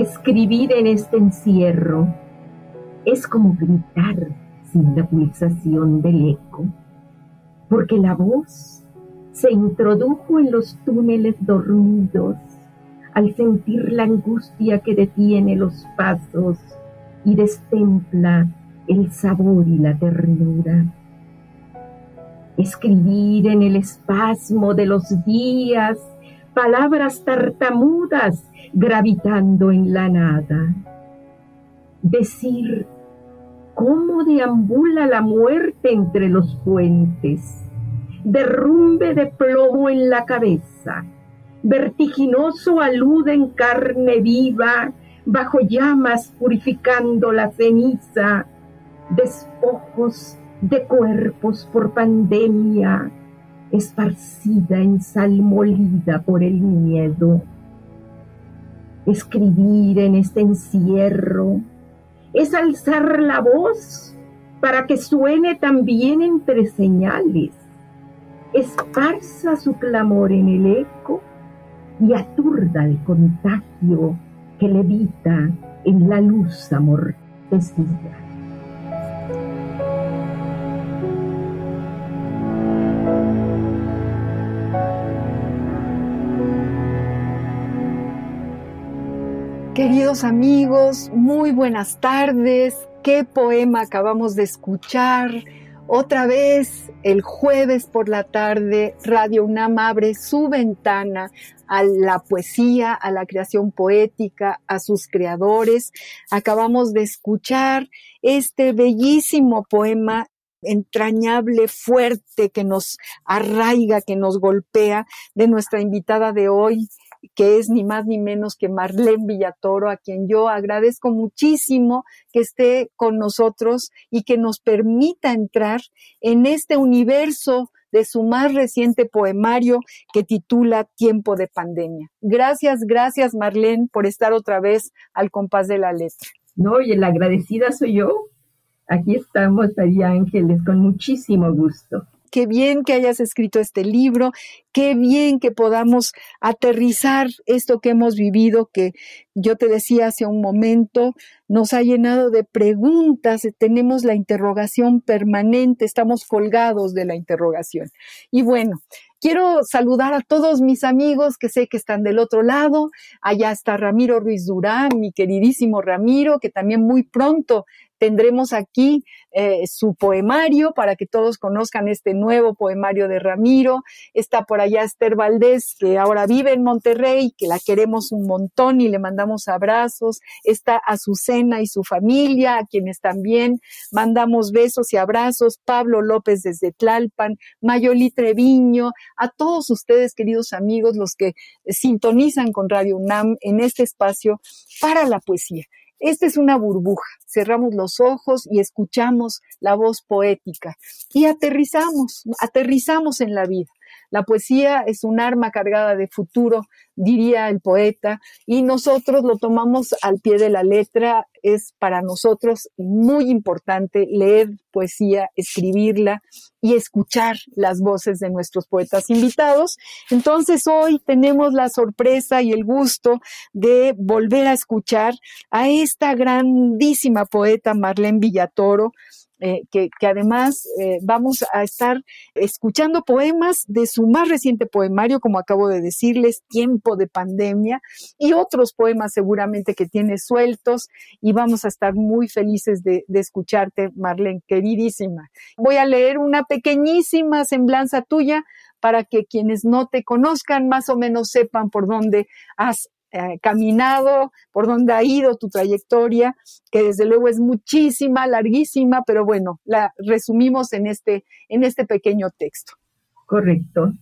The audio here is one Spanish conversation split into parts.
Escribir en este encierro es como gritar sin la pulsación del eco, porque la voz se introdujo en los túneles dormidos al sentir la angustia que detiene los pasos y destempla el sabor y la ternura. Escribir en el espasmo de los días palabras tartamudas gravitando en la nada. Decir cómo deambula la muerte entre los puentes, derrumbe de plomo en la cabeza, vertiginoso alude en carne viva, bajo llamas purificando la ceniza, despojos de cuerpos por pandemia, esparcida en sal molida por el miedo. Escribir en este encierro es alzar la voz para que suene también entre señales, esparza su clamor en el eco y aturda el contagio que levita en la luz amortecida. Queridos amigos, muy buenas tardes. ¿Qué poema acabamos de escuchar? Otra vez, el jueves por la tarde, Radio UNAM abre su ventana a la poesía, a la creación poética, a sus creadores. Acabamos de escuchar este bellísimo poema entrañable, fuerte, que nos arraiga, que nos golpea, de nuestra invitada de hoy, que es ni más ni menos que Marlene Villatoro, a quien yo agradezco muchísimo que esté con nosotros y que nos permita entrar en este universo de su más reciente poemario que titula Tiempo de Pandemia. Gracias, gracias Marlene por estar otra vez al compás de la letra. No, y la agradecida soy yo. Aquí estamos, María Ángeles, con muchísimo gusto qué bien que hayas escrito este libro, qué bien que podamos aterrizar esto que hemos vivido, que yo te decía hace un momento, nos ha llenado de preguntas, tenemos la interrogación permanente, estamos colgados de la interrogación. Y bueno, Quiero saludar a todos mis amigos que sé que están del otro lado. Allá está Ramiro Ruiz Durán, mi queridísimo Ramiro, que también muy pronto tendremos aquí eh, su poemario para que todos conozcan este nuevo poemario de Ramiro. Está por allá Esther Valdés, que ahora vive en Monterrey, que la queremos un montón y le mandamos abrazos. Está Azucena y su familia, a quienes también mandamos besos y abrazos. Pablo López desde Tlalpan, Mayoli Treviño, a todos ustedes, queridos amigos, los que sintonizan con Radio UNAM en este espacio para la poesía. Esta es una burbuja. Cerramos los ojos y escuchamos la voz poética y aterrizamos, aterrizamos en la vida. La poesía es un arma cargada de futuro, diría el poeta, y nosotros lo tomamos al pie de la letra. Es para nosotros muy importante leer poesía, escribirla y escuchar las voces de nuestros poetas invitados. Entonces hoy tenemos la sorpresa y el gusto de volver a escuchar a esta grandísima poeta Marlene Villatoro, eh, que, además eh, vamos a estar escuchando poemas de su más reciente poemario, como acabo de decirles, Tiempo de Pandemia, y otros poemas seguramente que tiene sueltos, y vamos a estar muy felices de, de escucharte, Marlene, queridísima. Voy a leer una pequeñísima semblanza tuya para que quienes no te conozcan más o menos sepan por dónde has eh, caminado, por donde ha ido tu trayectoria, que desde luego es muchísima, larguísima, pero bueno, la resumimos en este, en este pequeño texto. Correcto.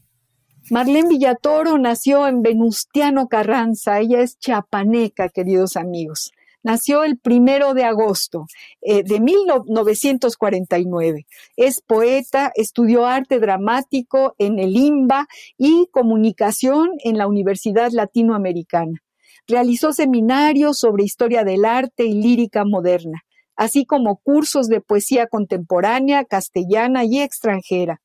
Marlene Villatoro nació en Venustiano Carranza, ella es chapaneca, queridos amigos. Nació el primero de agosto eh, de 1949. Es poeta, estudió arte dramático en el IMBA y comunicación en la Universidad Latinoamericana. Realizó seminarios sobre historia del arte y lírica moderna, así como cursos de poesía contemporánea, castellana y extranjera.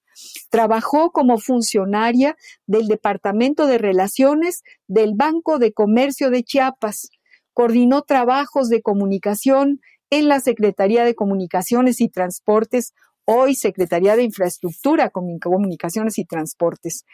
Trabajó como funcionaria del Departamento de Relaciones del Banco de Comercio de Chiapas coordinó trabajos de comunicación en la Secretaría de Comunicaciones y Transportes, hoy Secretaría de Infraestructura, Comunicaciones y Transportes.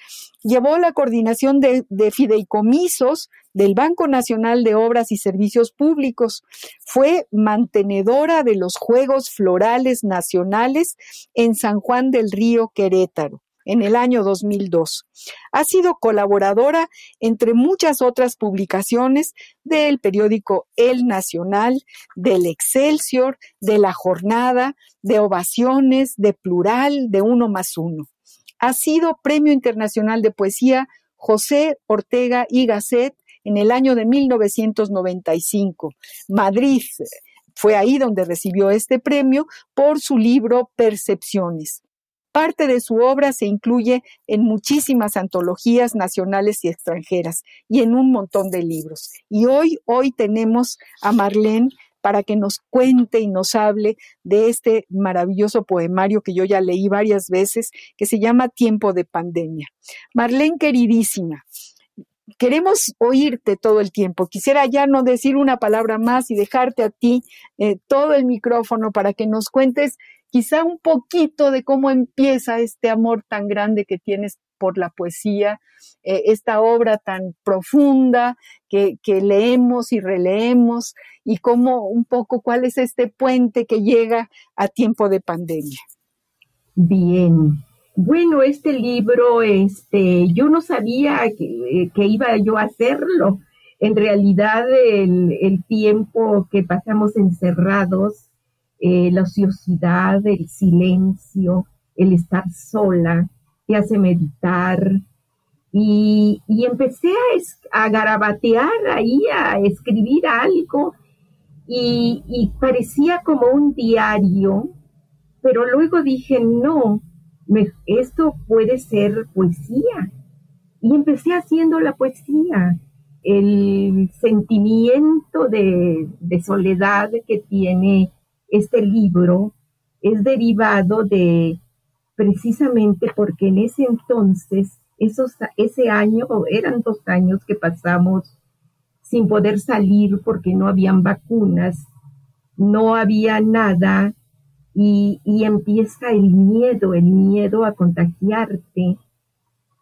Llevó la coordinación de, de, fideicomisos del Banco Nacional de Obras y Servicios Públicos. Fue mantenedora de los Juegos Florales Nacionales en San Juan del Río, Querétaro en el año 2002. Ha sido colaboradora entre muchas otras publicaciones del periódico El Nacional, del Excelsior, de La Jornada, de Ovaciones, de Plural, de Uno más Uno. Ha sido Premio Internacional de Poesía José Ortega y Gasset en el año de 1995. Madrid fue ahí donde recibió este premio por su libro Percepciones. Parte de su obra se incluye en muchísimas antologías nacionales y extranjeras y en un montón de libros. Y hoy, hoy tenemos a Marlene para que nos cuente y nos hable de este maravilloso poemario que yo ya leí varias veces, que se llama Tiempo de Pandemia. Marlene, queridísima, queremos oírte todo el tiempo. Quisiera ya no decir una palabra más y dejarte a ti eh, todo el micrófono para que nos cuentes quizá un poquito de cómo empieza este amor tan grande que tienes por la poesía, eh, esta obra tan profunda que, leemos y releemos y cómo un poco cuál es este puente que llega a tiempo de pandemia. Bien. Bueno, este libro, este, yo no sabía que, iba yo a hacerlo. En realidad, el tiempo que pasamos encerrados eh, la ociosidad, el silencio, el estar sola, te hace meditar. Y, empecé a, a, garabatear ahí, a escribir algo, y, parecía como un diario, pero luego dije, no, esto puede ser poesía. Y empecé haciendo la poesía, el sentimiento de, de soledad que tiene este libro es derivado de precisamente porque en ese entonces, esos, ese año, eran dos años que pasamos sin poder salir porque no habían vacunas, no había nada y, empieza el miedo, el miedo a contagiarte.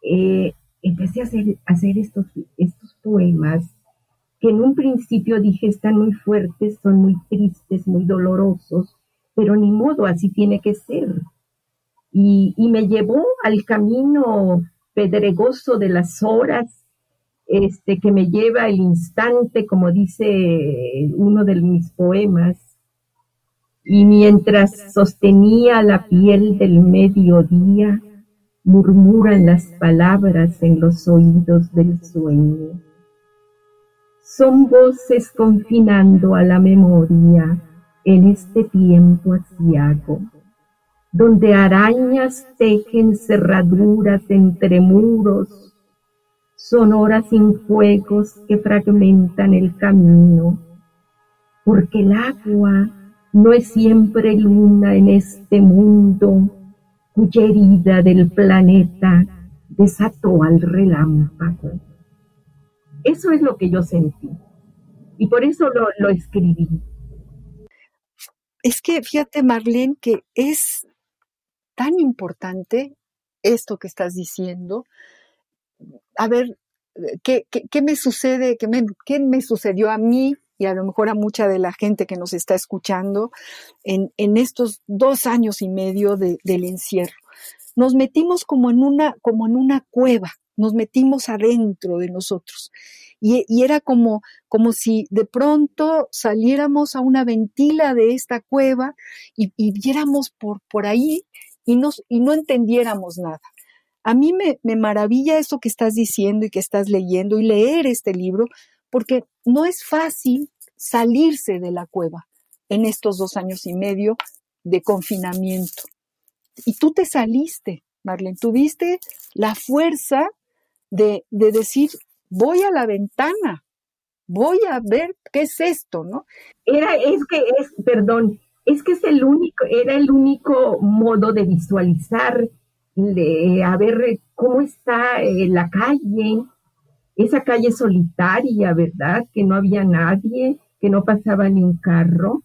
Eh, empecé a hacer, a hacer estos, estos poemas que en un principio dije están muy fuertes, son muy tristes, muy dolorosos, pero ni modo, así tiene que ser. Y, me llevó al camino pedregoso de las horas, este, que me lleva el instante, como dice uno de mis poemas. Y mientras sostenía la piel del mediodía, murmuran las palabras en los oídos del sueño son voces confinando a la memoria en este tiempo asiago, donde arañas tejen cerraduras entre muros, son horas sin fuegos que fragmentan el camino, porque el agua no es siempre luna en este mundo cuya herida del planeta desató al relámpago. Eso es lo que yo sentí. Y por eso lo, escribí. Es que fíjate, Marlene, que es tan importante esto que estás diciendo. A ver, ¿qué, me sucede? ¿Qué me, ¿Qué me, sucedió a mí y a lo mejor a mucha de la gente que nos está escuchando en, estos dos años y medio del encierro? Nos metimos como en una, como en una cueva, nos metimos adentro de nosotros y, era como, como si de pronto saliéramos a una ventila de esta cueva y, viéramos por, por ahí y, y no entendiéramos nada. A mí me, me maravilla eso que estás diciendo y que estás leyendo y leer este libro, porque no es fácil salirse de la cueva en estos dos años y medio de confinamiento. Y tú te saliste, Marlene, tuviste la fuerza de, de decir, voy a la ventana, voy a ver qué es esto, ¿no? Era, es que es, perdón, es que es el único, era el único modo de visualizar, de, a ver cómo está eh, la calle, esa calle solitaria, ¿verdad? Que no había nadie, que no pasaba ni un carro.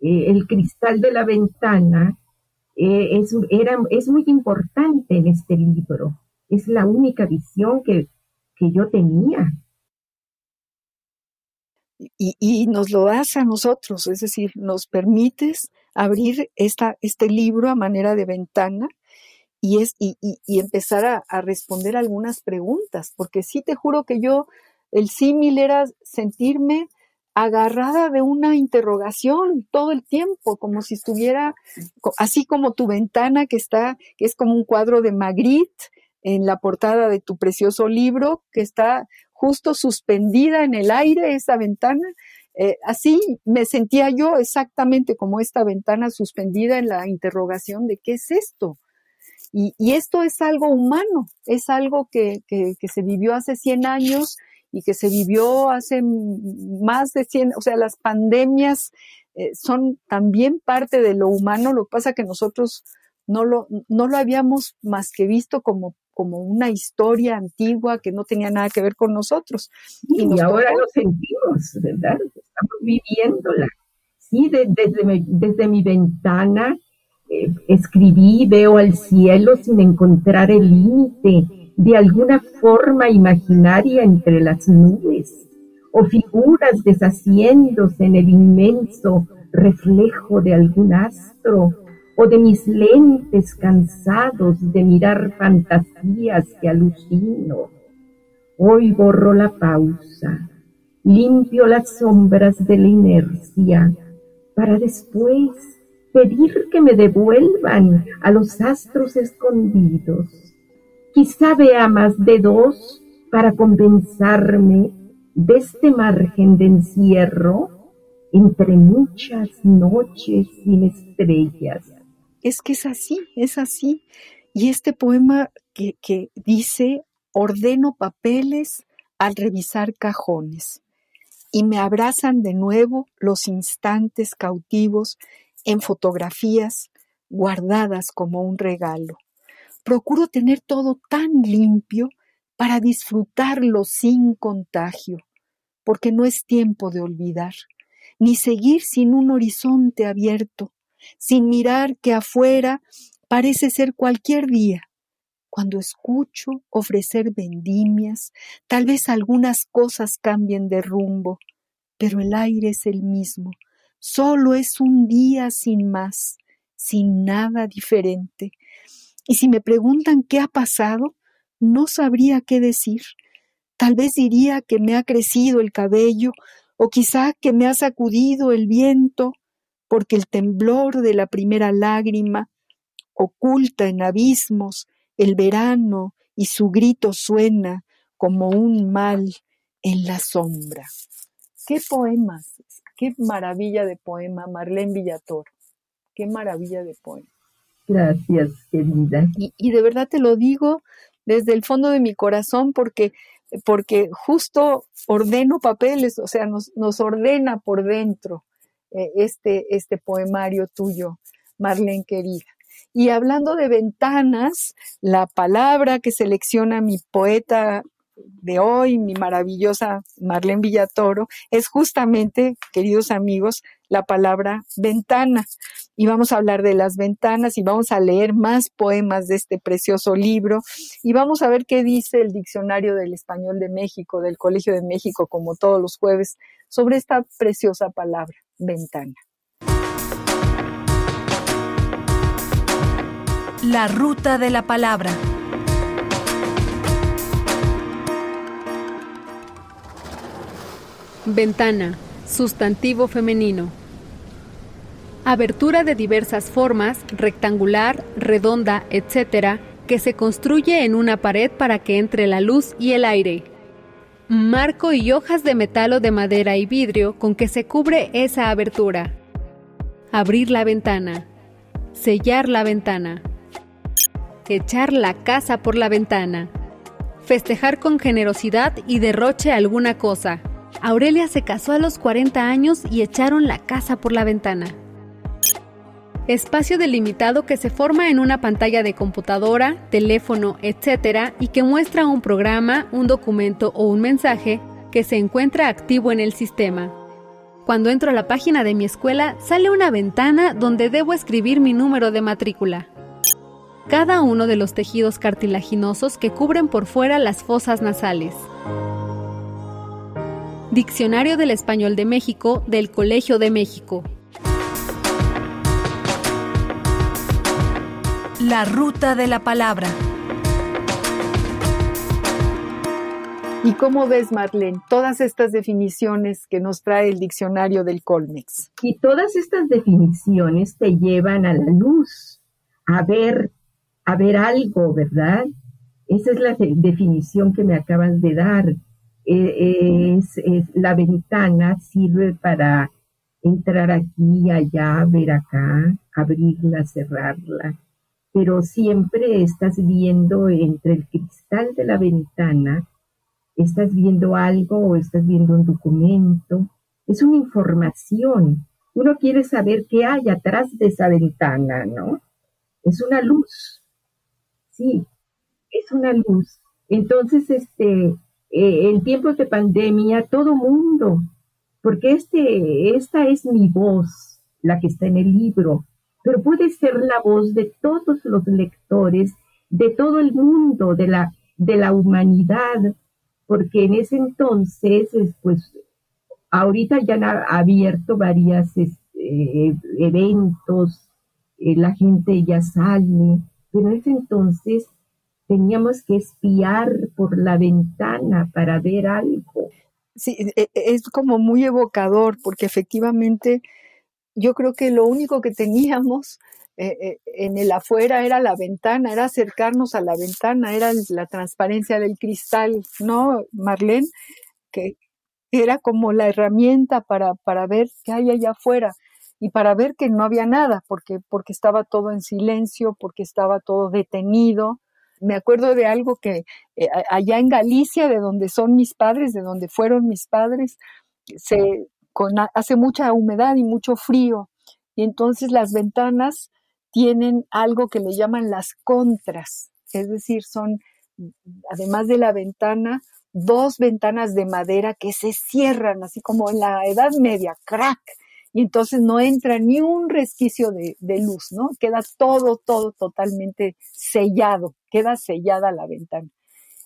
Eh, el cristal de la ventana eh, es, era, es muy importante en este libro. Es la única visión que, que yo tenía. Y, y, nos lo das a nosotros, es decir, nos permites abrir esta, este libro a manera de ventana y, es, y, y empezar a, a, responder algunas preguntas, porque sí te juro que yo, el símil era sentirme agarrada de una interrogación todo el tiempo, como si estuviera, así como tu ventana que está, que es como un cuadro de Magritte en la portada de tu precioso libro, que está justo suspendida en el aire esa ventana. Eh, así me sentía yo exactamente como esta ventana suspendida en la interrogación de qué es esto. Y, esto es algo humano, es algo que, que, que se vivió hace 100 años y que se vivió hace más de 100, o sea, las pandemias eh, son también parte de lo humano, lo que pasa que nosotros no lo, no lo habíamos más que visto como, como una historia antigua que no tenía nada que ver con nosotros. Y, ahora lo sentimos, ¿verdad? Estamos viviéndola. Sí, desde, desde mi ventana eh, escribí, veo al cielo sin encontrar el límite de alguna forma imaginaria entre las nubes, o figuras deshaciéndose en el inmenso reflejo de algún astro, o de mis lentes cansados de mirar fantasías que alucino. Hoy borro la pausa, limpio las sombras de la inercia, para después pedir que me devuelvan a los astros escondidos Quizá vea más de dos para compensarme de este margen de encierro entre muchas noches sin estrellas. Es que es así, es así. Y este poema que, que dice, ordeno papeles al revisar cajones y me abrazan de nuevo los instantes cautivos en fotografías guardadas como un regalo procuro tener todo tan limpio para disfrutarlo sin contagio, porque no es tiempo de olvidar, ni seguir sin un horizonte abierto, sin mirar que afuera parece ser cualquier día. Cuando escucho ofrecer vendimias, tal vez algunas cosas cambien de rumbo, pero el aire es el mismo, solo es un día sin más, sin nada diferente, y si me preguntan qué ha pasado, no sabría qué decir. Tal vez diría que me ha crecido el cabello o quizá que me ha sacudido el viento, porque el temblor de la primera lágrima oculta en abismos el verano y su grito suena como un mal en la sombra. Qué poemas, qué maravilla de poema, Marlene Villator, qué maravilla de poema. Gracias, querida. Y, de verdad te lo digo desde el fondo de mi corazón porque, porque justo ordeno papeles, o sea, nos, nos ordena por dentro eh, este, este poemario tuyo, Marlene querida. Y hablando de ventanas, la palabra que selecciona mi poeta de hoy, mi maravillosa Marlene Villatoro, es justamente, queridos amigos, la palabra ventana. Y vamos a hablar de las ventanas y vamos a leer más poemas de este precioso libro y vamos a ver qué dice el Diccionario del Español de México, del Colegio de México, como todos los jueves, sobre esta preciosa palabra, ventana. La ruta de la palabra. Ventana, sustantivo femenino. Abertura de diversas formas, rectangular, redonda, etc., que se construye en una pared para que entre la luz y el aire. Marco y hojas de metal o de madera y vidrio con que se cubre esa abertura. Abrir la ventana. Sellar la ventana. Echar la casa por la ventana. Festejar con generosidad y derroche alguna cosa. Aurelia se casó a los 40 años y echaron la casa por la ventana. Espacio delimitado que se forma en una pantalla de computadora, teléfono, etc. y que muestra un programa, un documento o un mensaje que se encuentra activo en el sistema. Cuando entro a la página de mi escuela, sale una ventana donde debo escribir mi número de matrícula. Cada uno de los tejidos cartilaginosos que cubren por fuera las fosas nasales. Diccionario del Español de México del Colegio de México. La ruta de la palabra. ¿Y cómo ves, Marlene, todas estas definiciones que nos trae el diccionario del Colmex? Y todas estas definiciones te llevan a la luz, a ver, a ver algo, ¿verdad? Esa es la definición que me acabas de dar. Eh, es, la ventana sirve para entrar aquí, allá, ver acá, abrirla, cerrarla, pero siempre estás viendo entre el cristal de la ventana, estás viendo algo o estás viendo un documento, es una información. Uno quiere saber qué hay atrás de esa ventana, ¿no? Es una luz. Sí, es una luz. Entonces, este, eh, en tiempos de pandemia, todo mundo, porque este, esta es mi voz, la que está en el libro, pero puede ser la voz de todos los lectores, de todo el mundo, de la, de la humanidad, porque en ese entonces, pues, ahorita ya han abierto varios este, eventos, eh, la gente ya sale, pero en ese entonces teníamos que espiar por la ventana para ver algo. Sí, e, e, es como muy evocador porque efectivamente yo creo que lo único que teníamos eh, eh, en el afuera era la ventana, era acercarnos a la ventana, era la transparencia del cristal, ¿no, Marlene? Que era como la herramienta para, para ver qué hay allá afuera y para ver que no había nada, porque, porque estaba todo en silencio, porque estaba todo detenido, me acuerdo de algo que eh, allá en Galicia, de donde son mis padres, de donde fueron mis padres, se, hace mucha humedad y mucho frío. Y entonces las ventanas tienen algo que le llaman las contras, es decir, son, además de la ventana, dos ventanas de madera que se cierran, así como en la Edad Media, crack, y entonces no entra ni un resquicio de, luz, ¿no? Queda todo, todo totalmente sellado, queda sellada la ventana.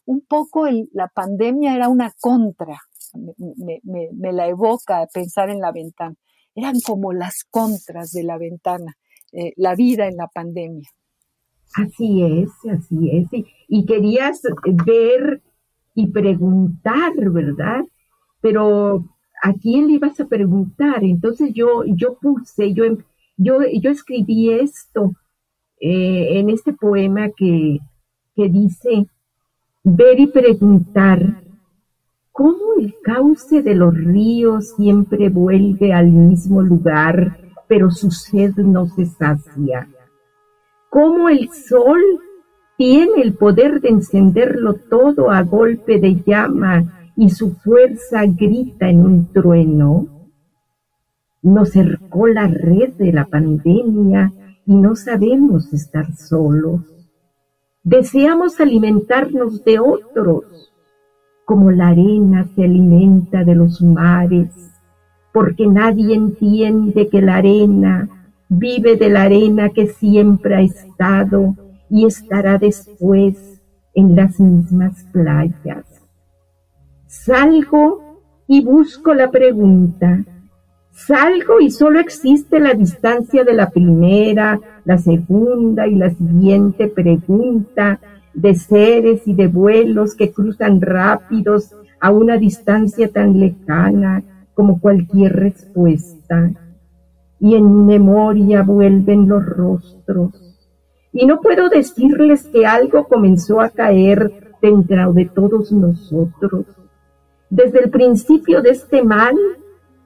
Un poco la pandemia era una contra, me, la evoca pensar en la ventana. Eran como las contras de la ventana, eh, la vida en la pandemia. Así es, así es. y querías ver y preguntar, ¿verdad? Pero ¿a quién le ibas a preguntar? Entonces yo, yo puse, yo, yo, yo escribí esto eh, en este poema que, que dice, ver y preguntar, ¿cómo el cauce de los ríos siempre vuelve al mismo lugar, pero su sed no se sacia? ¿Cómo el sol tiene el poder de encenderlo todo a golpe de llama y su fuerza grita en un trueno. Nos cercó la red de la pandemia y no sabemos estar solos. Deseamos alimentarnos de otros, como la arena se alimenta de los mares, porque nadie entiende que la arena vive de la arena que siempre ha estado y estará después en las mismas playas. Salgo y busco la pregunta. Salgo y solo existe la distancia de la primera, la segunda y la siguiente pregunta de seres y de vuelos que cruzan rápidos a una distancia tan lejana como cualquier respuesta. Y en mi memoria vuelven los rostros. Y no puedo decirles que algo comenzó a caer dentro de todos nosotros. Desde el principio de este mal,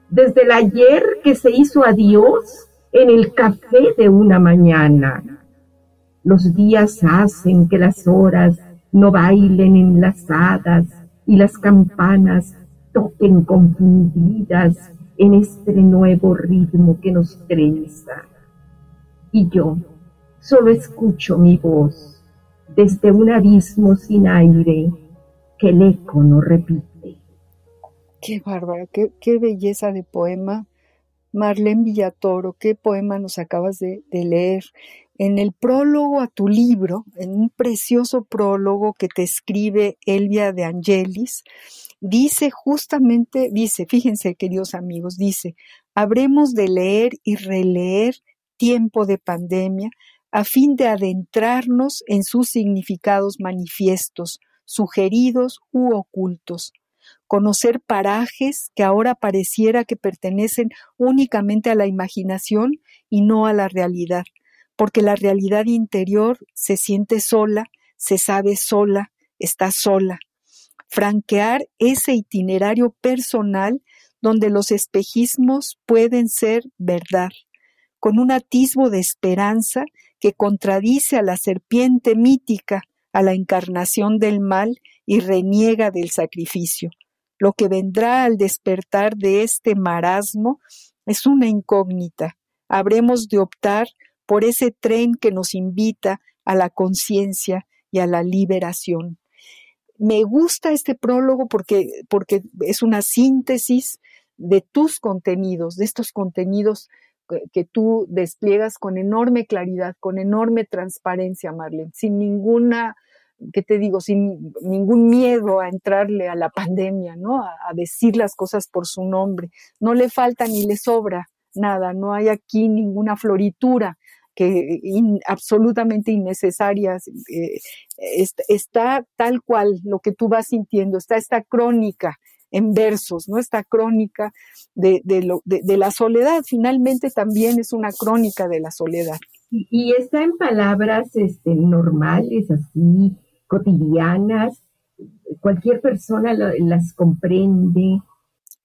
desde el ayer que se hizo a Dios en el café de una mañana. Los días hacen que las horas no bailen enlazadas y las campanas toquen confundidas en este nuevo ritmo que nos trenza. Y yo solo escucho mi voz desde un abismo sin aire que el eco no repite. Qué bárbara, qué, belleza de poema. Marlene Villatoro, qué poema nos acabas de leer en el prólogo a tu libro, en un precioso prólogo que te escribe Elvia de Angelis, dice justamente, dice, fíjense queridos amigos, dice, habremos de leer y releer tiempo de pandemia a fin de adentrarnos en sus significados manifiestos, sugeridos u ocultos, conocer parajes que ahora pareciera que pertenecen únicamente a la imaginación y no a la realidad, porque la realidad interior se siente sola, se sabe sola, está sola. Franquear ese itinerario personal donde los espejismos pueden ser verdad, con un atisbo de esperanza que contradice a la serpiente mítica, a la encarnación del mal y reniega del sacrificio. Lo que vendrá al despertar de este marasmo es una incógnita. Habremos de optar por ese tren que nos invita a la conciencia y a la liberación. Me gusta este prólogo porque, porque es una síntesis de tus contenidos, de estos contenidos que, que, tú despliegas con enorme claridad, con enorme transparencia, Marlene, sin ninguna, ¿qué te digo? Sin ningún miedo a entrarle a la pandemia, ¿no? A decir las cosas por su nombre. No le falta ni le sobra nada, no hay aquí ninguna floritura que absolutamente innecesarias. Eh, está, tal cual lo que tú vas sintiendo, está esta crónica en versos, ¿no? Esta crónica de, lo, de, la soledad, finalmente también es una crónica de la soledad. Y, está en palabras este, normales, así, cotidianas, cualquier persona las comprende.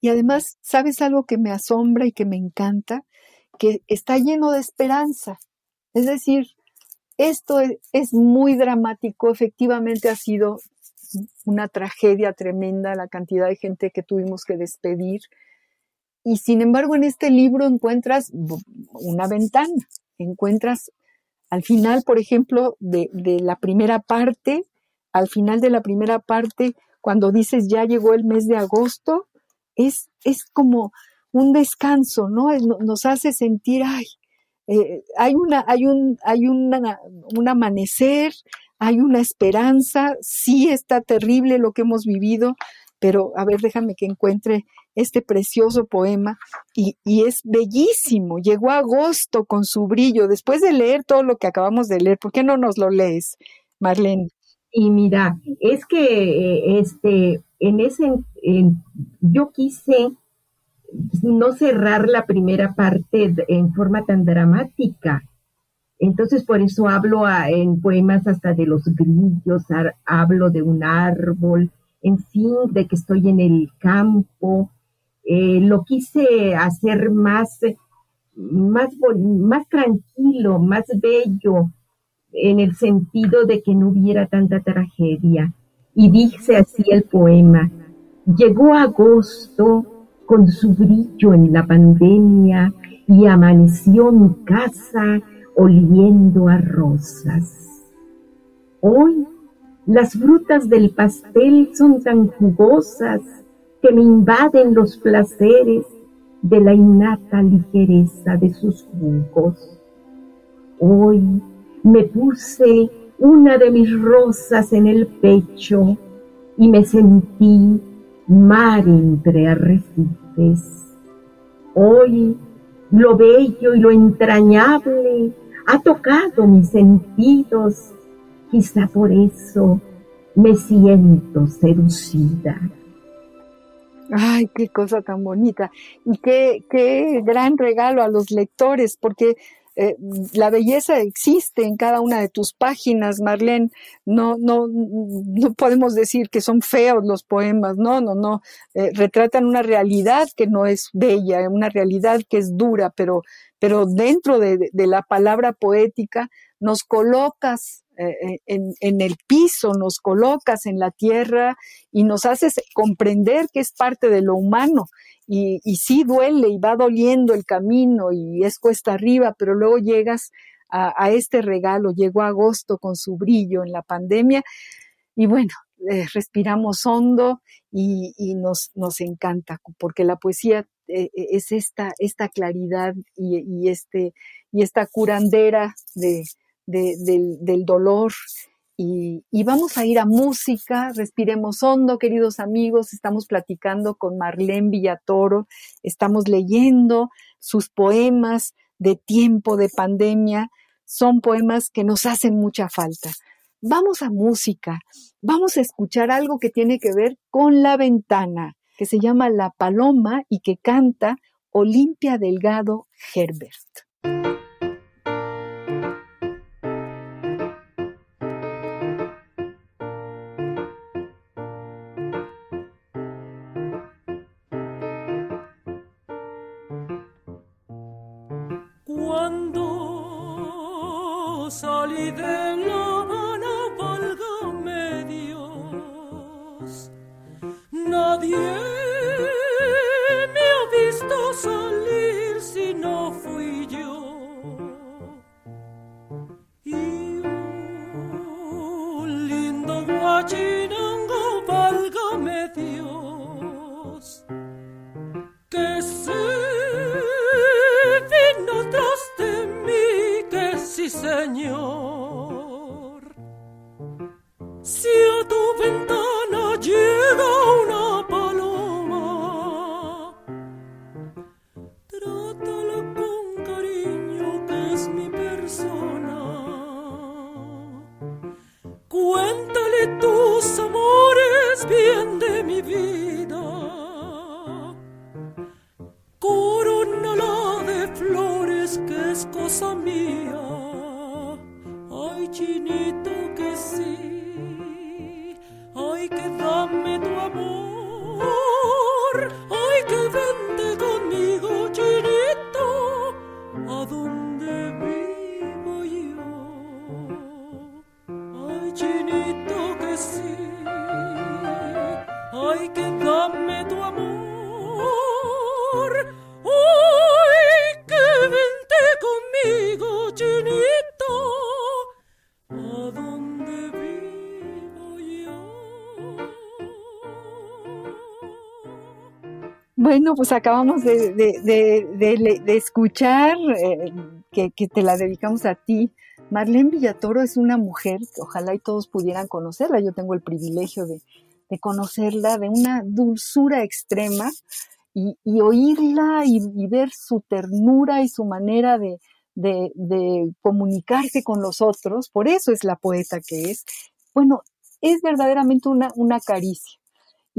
Y además, ¿sabes algo que me asombra y que me encanta? Que está lleno de esperanza. Es decir, esto es, muy dramático, efectivamente ha sido una tragedia tremenda la cantidad de gente que tuvimos que despedir. Y sin embargo, en este libro encuentras una ventana, encuentras al final, por ejemplo, de, de, la primera parte, al final de la primera parte, cuando dices ya llegó el mes de agosto, es, es como un descanso, ¿no? Nos hace sentir, ay, eh, hay una, hay un, hay una, un amanecer, hay una esperanza, sí está terrible lo que hemos vivido, pero a ver, déjame que encuentre este precioso poema y, es bellísimo. Llegó agosto con su brillo, después de leer todo lo que acabamos de leer, ¿por qué no nos lo lees, Marlene? Y mira, es que eh, este, en ese, yo quise no cerrar la primera parte en forma tan dramática. Entonces, por eso hablo en poemas hasta de los grillos, hablo de un árbol, en fin, de que estoy en el campo. Eh, lo quise hacer más, más, más tranquilo, más bello, en el sentido de que no hubiera tanta tragedia. Y dice así el poema, llegó agosto con su brillo en la pandemia y amaneció mi casa oliendo a rosas. Hoy las frutas del pastel son tan jugosas que me invaden los placeres de la innata ligereza de sus jugos. Hoy me puse una de mis rosas en el pecho y me sentí mar entre arrecifes Hoy lo bello y lo entrañable ha tocado mis sentidos, quizá por eso me siento seducida. Ay, qué cosa tan bonita. Y qué, qué gran regalo a los lectores, porque eh, la belleza existe en cada una de tus páginas, Marlene. No, no, no podemos decir que son feos los poemas, no, no, no. Eh, retratan una realidad que no es bella, una realidad que es dura, pero, pero dentro de, la palabra poética nos colocas eh, en, en, el piso, nos colocas en la tierra y nos haces comprender que es parte de lo humano. Y, sí duele y va doliendo el camino y es cuesta arriba, pero luego llegas a, este regalo. Llegó agosto con su brillo en la pandemia y bueno, eh, respiramos hondo y, nos, nos encanta, porque la poesía eh, es esta, esta claridad y, este, y esta curandera de, del, dolor. Y, vamos a ir a música, respiremos hondo, queridos amigos, estamos platicando con Marlene Villatoro, estamos leyendo sus poemas de tiempo de pandemia, son poemas que nos hacen mucha falta. Vamos a música, vamos a escuchar algo que tiene que ver con la ventana, que se llama La Paloma y que canta Olimpia Delgado Herbert. Pues acabamos de, escuchar, eh, que, te la dedicamos a ti. Marlene Villatoro es una mujer que ojalá y todos pudieran conocerla. Yo tengo el privilegio de, conocerla, de una dulzura extrema y, oírla y, ver su ternura y su manera de, comunicarse con los otros. Por eso es la poeta que es. Bueno, es verdaderamente una caricia.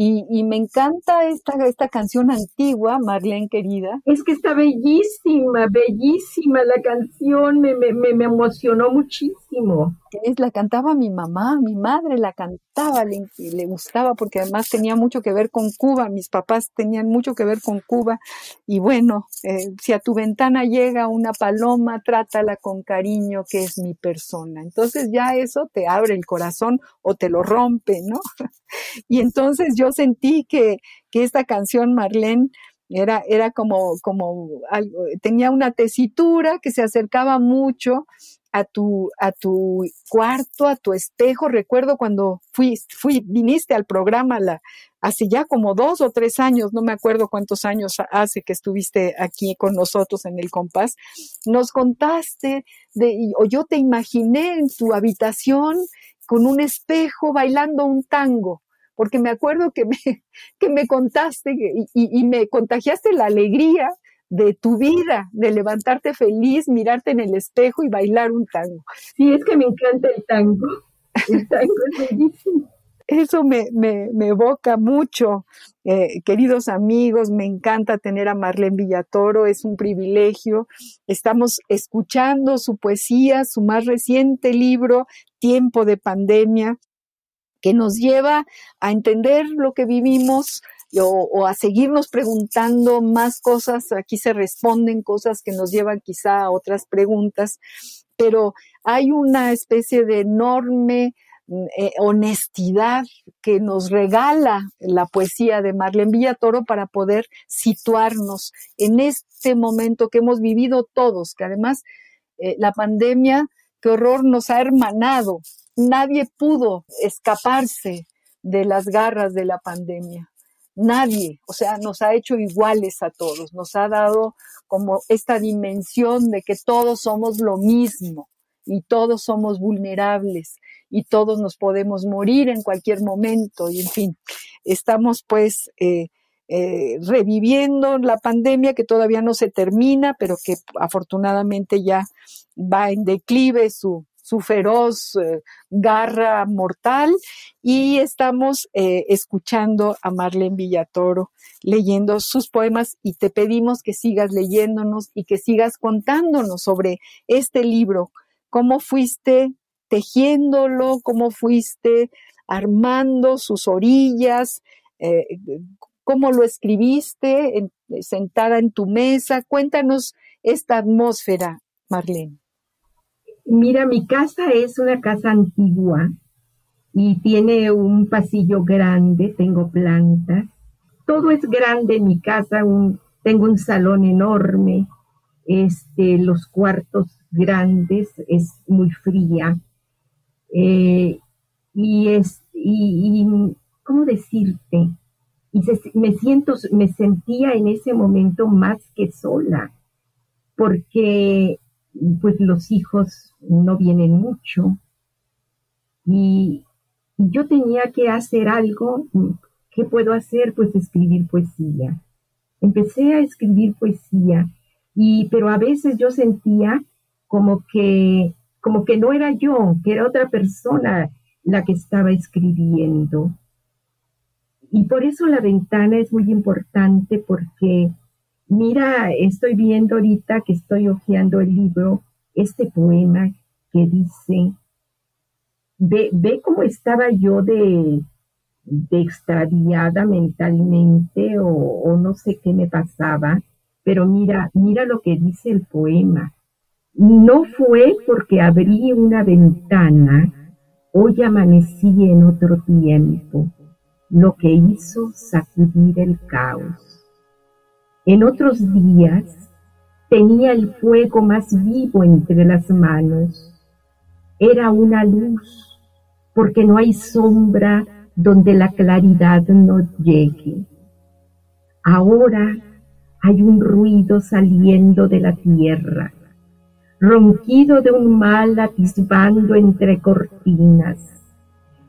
Y, me encanta esta, esta canción antigua, Marlene querida. Es que está bellísima, bellísima la canción, me, me, me emocionó muchísimo. Es, la cantaba mi mamá, mi madre la cantaba, le, le gustaba porque además tenía mucho que ver con Cuba, mis papás tenían mucho que ver con Cuba. Y bueno, eh, si a tu ventana llega una paloma, trátala con cariño, que es mi persona. Entonces ya eso te abre el corazón o te lo rompe, ¿no? y entonces yo sentí que, que esta canción, Marlene, era, era como, como algo, tenía una tesitura que se acercaba mucho a tu, a tu cuarto, a tu espejo. Recuerdo cuando fui, fui, viniste al programa la, hace ya como dos o tres años, no me acuerdo cuántos años hace que estuviste aquí con nosotros en el compás, nos contaste de, o yo te imaginé en tu habitación con un espejo bailando un tango porque me acuerdo que me, que me contaste y, y, me contagiaste la alegría de tu vida, de levantarte feliz, mirarte en el espejo y bailar un tango. Sí, es que me encanta el tango. El tango es bellísimo. eso me, me, me evoca mucho. Eh, queridos amigos, me encanta tener a Marlene Villatoro, es un privilegio. Estamos escuchando su poesía, su más reciente libro, Tiempo de Pandemia, que nos lleva a entender lo que vivimos, o, a seguirnos preguntando más cosas. Aquí se responden cosas que nos llevan quizá a otras preguntas, pero hay una especie de enorme mm, eh, honestidad que nos regala la poesía de Marlene Villatoro para poder situarnos en este momento que hemos vivido todos, que además eh, la pandemia, qué horror, nos ha hermanado. Nadie pudo escaparse de las garras de la pandemia nadie, o sea, nos ha hecho iguales a todos, nos ha dado como esta dimensión de que todos somos lo mismo y todos somos vulnerables y todos nos podemos morir en cualquier momento y en fin, estamos pues eh, eh, reviviendo la pandemia que todavía no se termina, pero que afortunadamente ya va en declive su, su feroz eh, garra mortal y estamos eh, escuchando a Marlene Villatoro leyendo sus poemas y te pedimos que sigas leyéndonos y que sigas contándonos sobre este libro, cómo fuiste tejiéndolo, cómo fuiste armando sus orillas, eh, cómo lo escribiste sentada en tu mesa. Cuéntanos esta atmósfera, Marlene. Mira, mi casa es una casa antigua y tiene un pasillo grande, tengo plantas. Todo es grande en mi casa, tengo un salón enorme, este, los cuartos grandes, es muy fría. Eh, y es, y, ¿cómo decirte? Y me siento, me sentía en ese momento más que sola, porque pues los hijos no vienen mucho. Y, yo tenía que hacer algo. ¿Qué puedo hacer? Pues escribir poesía. Empecé a escribir poesía, y, pero a veces yo sentía como que, como que no era yo, que era otra persona la que estaba escribiendo. Y por eso la ventana es muy importante porque Mira, estoy viendo ahorita que estoy hojeando el libro, este poema que dice, ve, ve cómo estaba yo de, extraviada mentalmente o, o no sé qué me pasaba, pero mira, mira lo que dice el poema. No fue porque abrí una ventana, hoy amanecí en otro tiempo, lo que hizo sacudir el caos. En otros días tenía el fuego más vivo entre las manos. Era una luz, porque no hay sombra donde la claridad no llegue. Ahora hay un ruido saliendo de la tierra, ronquido de un mal atisbando entre cortinas,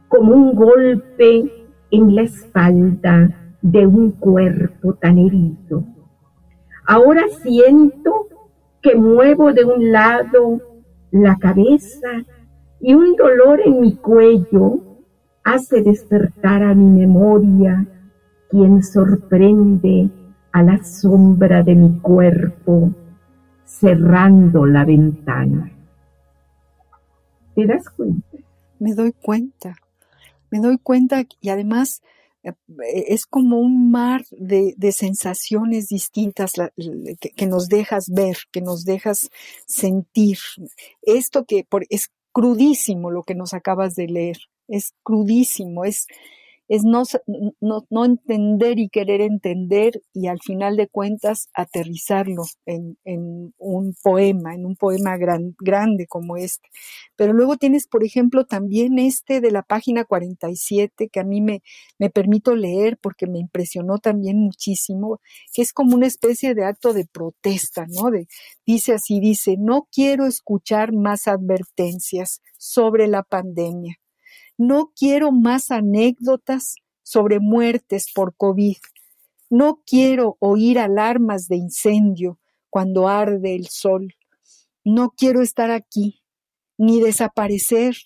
como un golpe en la espalda de un cuerpo tan herido. Ahora siento que muevo de un lado la cabeza y un dolor en mi cuello hace despertar a mi memoria quien sorprende a la sombra de mi cuerpo cerrando la ventana. ¿Te das cuenta? Me doy cuenta, me doy cuenta y además es como un mar de, sensaciones distintas que, nos dejas ver, que nos dejas sentir. Esto que es crudísimo lo que nos acabas de leer, es crudísimo, es, es no, no, entender y querer entender y al final de cuentas aterrizarlo en, un poema, en un poema grande como este. Pero luego tienes, por ejemplo, también este de la página 47 que a mí me, me permito leer porque me impresionó también muchísimo, que es como una especie de acto de protesta, ¿no? De, dice así, dice, no quiero escuchar más advertencias sobre la pandemia no quiero más anécdotas sobre muertes por COVID. No quiero oír alarmas de incendio cuando arde el sol. No quiero estar aquí, ni desaparecer,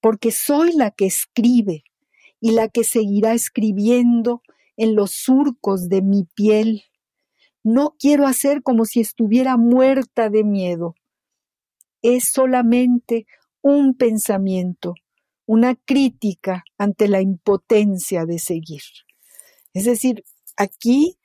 porque soy la que escribe y la que seguirá escribiendo en los surcos de mi piel. No quiero hacer como si estuviera muerta de miedo. Es solamente un pensamiento, una crítica ante la impotencia de seguir. Es decir, aquí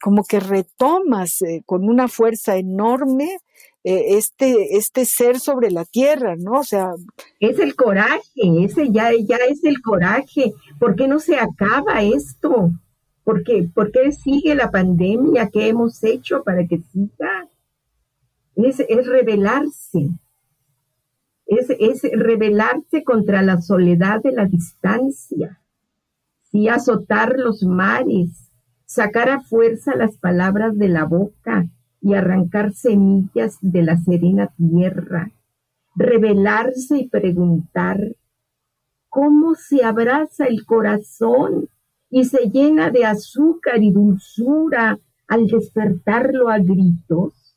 como que retomas eh, con una fuerza enorme eh, este, este ser sobre la tierra, ¿no? O sea... Es el coraje, ese ya, ya es el coraje. ¿Por qué no se acaba esto? ¿Por qué, ¿Por qué sigue la pandemia? ¿Qué hemos hecho para que siga? Es, es rebelarse. Es, es rebelarse contra la soledad de la distancia. Y azotar los mares, sacar a fuerza las palabras de la boca y arrancar semillas de la serena tierra, revelarse y preguntar cómo se abraza el corazón y se llena de azúcar y dulzura al despertarlo a gritos,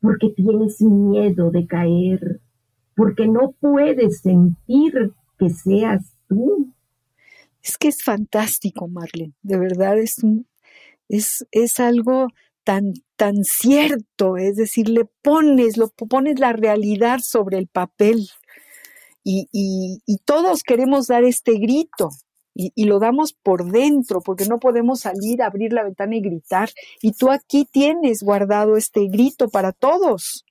porque tienes miedo de caer, porque no puedes sentir que seas tú. Es que es fantástico, Marlene. De verdad es, es, es algo tan, tan cierto. Es decir, le pones, lo pones la realidad sobre el papel. Y, y, todos queremos dar este grito. Y, y, lo damos por dentro, porque no podemos salir, abrir la ventana y gritar. Y tú aquí tienes guardado este grito para todos,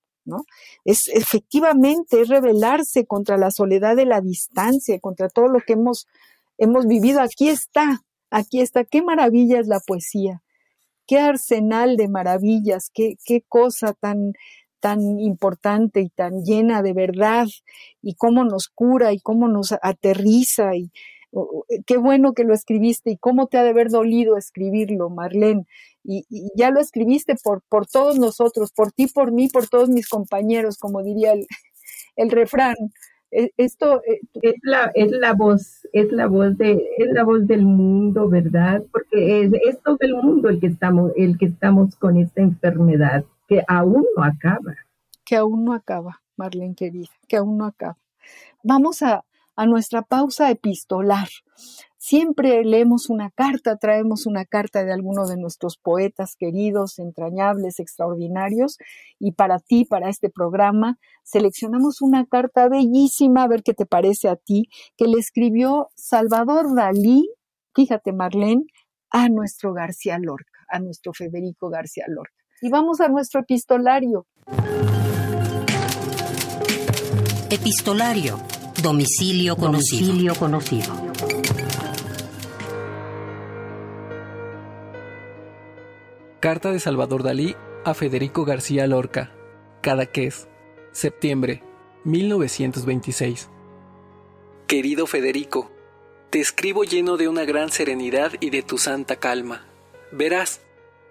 Es efectivamente, es rebelarse contra la soledad de la distancia, contra todo lo que hemos hemos vivido. Aquí está, aquí está. Qué maravilla es la poesía. Qué arsenal de maravillas, qué, qué cosa tan, tan importante y tan llena de verdad y cómo nos cura y cómo nos aterriza y qué bueno que lo escribiste y cómo te ha de haber dolido escribirlo, Marlene. Y, y, ya lo escribiste por, por todos nosotros, por ti, por mí, por todos mis compañeros, como diría el, el refrán. E, esto eh, es la es la voz es la voz de es la voz del mundo verdad porque es, es todo el mundo el que estamos el que estamos con esta enfermedad que aún no acaba que aún no acaba Marlene querida que aún no acaba vamos a a nuestra pausa epistolar Siempre leemos una carta, traemos una carta de alguno de nuestros poetas queridos, entrañables, extraordinarios, y para ti, para este programa, seleccionamos una carta bellísima, a ver qué te parece a ti, que le escribió Salvador Dalí, fíjate Marlene, a nuestro García Lorca, a nuestro Federico García Lorca. Y vamos a nuestro epistolario. Epistolario. Domicilio conocido. Domicilio conocido. Carta de Salvador Dalí a Federico García Lorca. Cadaqués. Septiembre 1926. Querido Federico, te escribo lleno de una gran serenidad y de tu santa calma. Verás,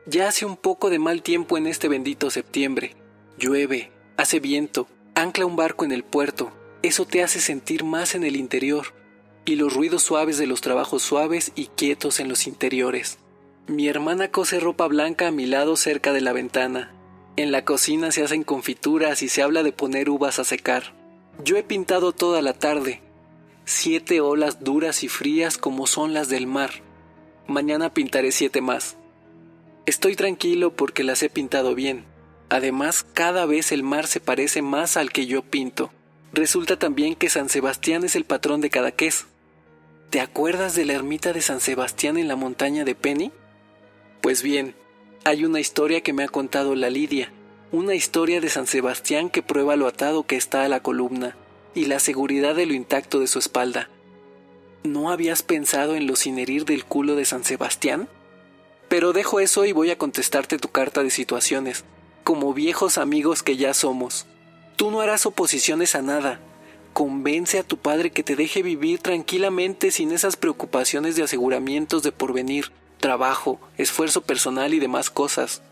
ya hace un poco de mal tiempo en este bendito septiembre. Llueve, hace viento, ancla un barco en el puerto. Eso te hace sentir más en el interior. Y los ruidos suaves de los trabajos suaves y quietos en los interiores. Mi hermana cose ropa blanca a mi lado cerca de la ventana. En la cocina se hacen confituras y se habla de poner uvas a secar. Yo he pintado toda la tarde. Siete olas duras y frías como son las del mar. Mañana pintaré siete más. Estoy tranquilo porque las he pintado bien. Además, cada vez el mar se parece más al que yo pinto. Resulta también que San Sebastián es el patrón de Cadaqués. ¿Te acuerdas de la ermita de San Sebastián en la montaña de Penny? Pues bien, hay una historia que me ha contado la Lidia, una historia de San Sebastián que prueba lo atado que está a la columna y la seguridad de lo intacto de su espalda. ¿No habías pensado en lo sin herir del culo de San Sebastián? Pero dejo eso y voy a contestarte tu carta de situaciones, como viejos amigos que ya somos. Tú no harás oposiciones a nada. Convence a tu padre que te deje vivir tranquilamente sin esas preocupaciones de aseguramientos de porvenir trabajo, esfuerzo personal y demás cosas.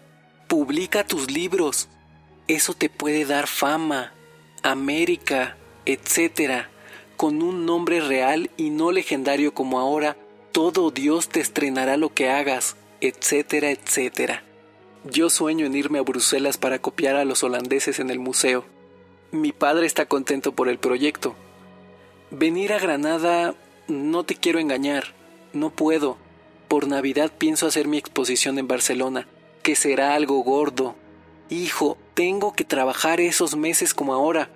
Publica tus libros. Eso te puede dar fama, América, etc. Con un nombre real y no legendario como ahora, todo Dios te estrenará lo que hagas, etcétera, etcétera. Yo sueño en irme a Bruselas para copiar a los holandeses en el museo. Mi padre está contento por el proyecto. Venir a Granada No te quiero engañar, no puedo. Por Navidad pienso hacer mi exposición en Barcelona, que será algo gordo. Hijo, tengo que trabajar esos meses como ahora,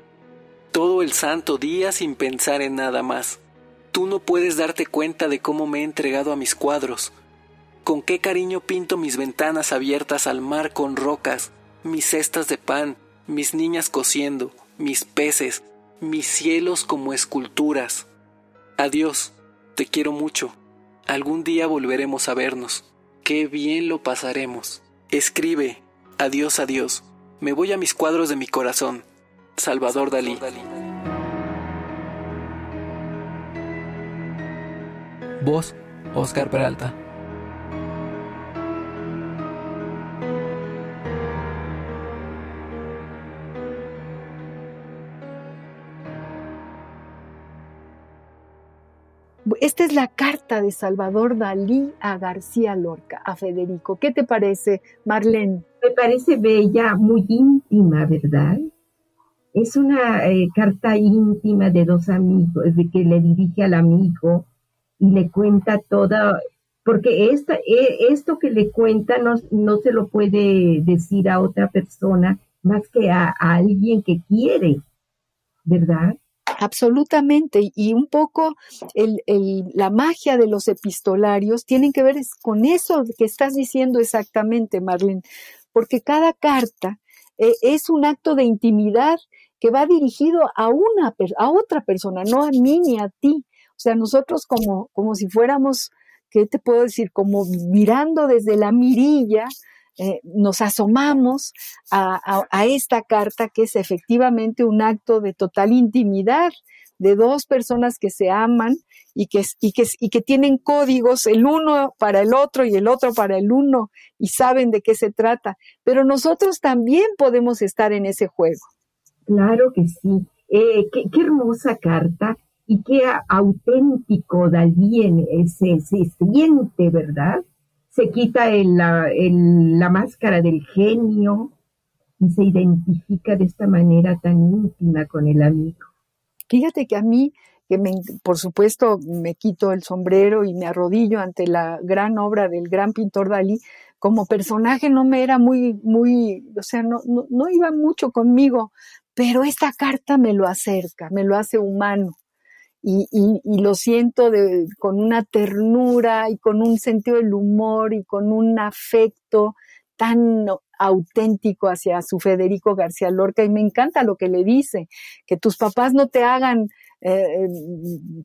todo el santo día sin pensar en nada más. Tú no puedes darte cuenta de cómo me he entregado a mis cuadros, con qué cariño pinto mis ventanas abiertas al mar con rocas, mis cestas de pan, mis niñas cosiendo, mis peces, mis cielos como esculturas. Adiós, te quiero mucho. Algún día volveremos a vernos. Qué bien lo pasaremos. Escribe, adiós, adiós. Me voy a mis cuadros de mi corazón. Salvador Dalí. Voz, Oscar Peralta. Esta es la carta de Salvador Dalí a García Lorca, a Federico. ¿Qué te parece, Marlene? Me parece bella, muy íntima, ¿verdad? Es una eh, carta íntima de dos amigos, de que le dirige al amigo y le cuenta toda, porque esta, e, esto que le cuenta no, no, se lo puede decir a otra persona más que a alguien que quiere, ¿verdad? Absolutamente. Y un poco el, la magia de los epistolarios tienen que ver con eso que estás diciendo exactamente, Marlene, porque cada carta eh, es un acto de intimidad que va dirigido a una a otra persona, no a mí ni a ti. O sea, nosotros como, como si fuéramos, ¿qué te puedo decir? Como mirando desde la mirilla, eh, nos asomamos a, esta carta que es efectivamente un acto de total intimidad de dos personas que se aman y que, y y que tienen códigos, el uno para el otro y el otro para el uno, y saben de qué se trata. Pero nosotros también podemos estar en ese juego. Claro que sí. Eh, qué, hermosa carta y qué auténtico Dalí se siente, ¿verdad? Se quita la, máscara del genio y se identifica de esta manera tan íntima con el amigo. Fíjate que a mí, que me, por supuesto me quito el sombrero y me arrodillo ante la gran obra del gran pintor Dalí, como personaje no me era muy, muy, o sea, no, no iba mucho conmigo, pero esta carta me lo acerca, me lo hace humano y, lo siento con una ternura y con un sentido del humor y con un afecto tan auténtico hacia su Federico García Lorca y me encanta lo que le dice, que tus papás no te hagan eh,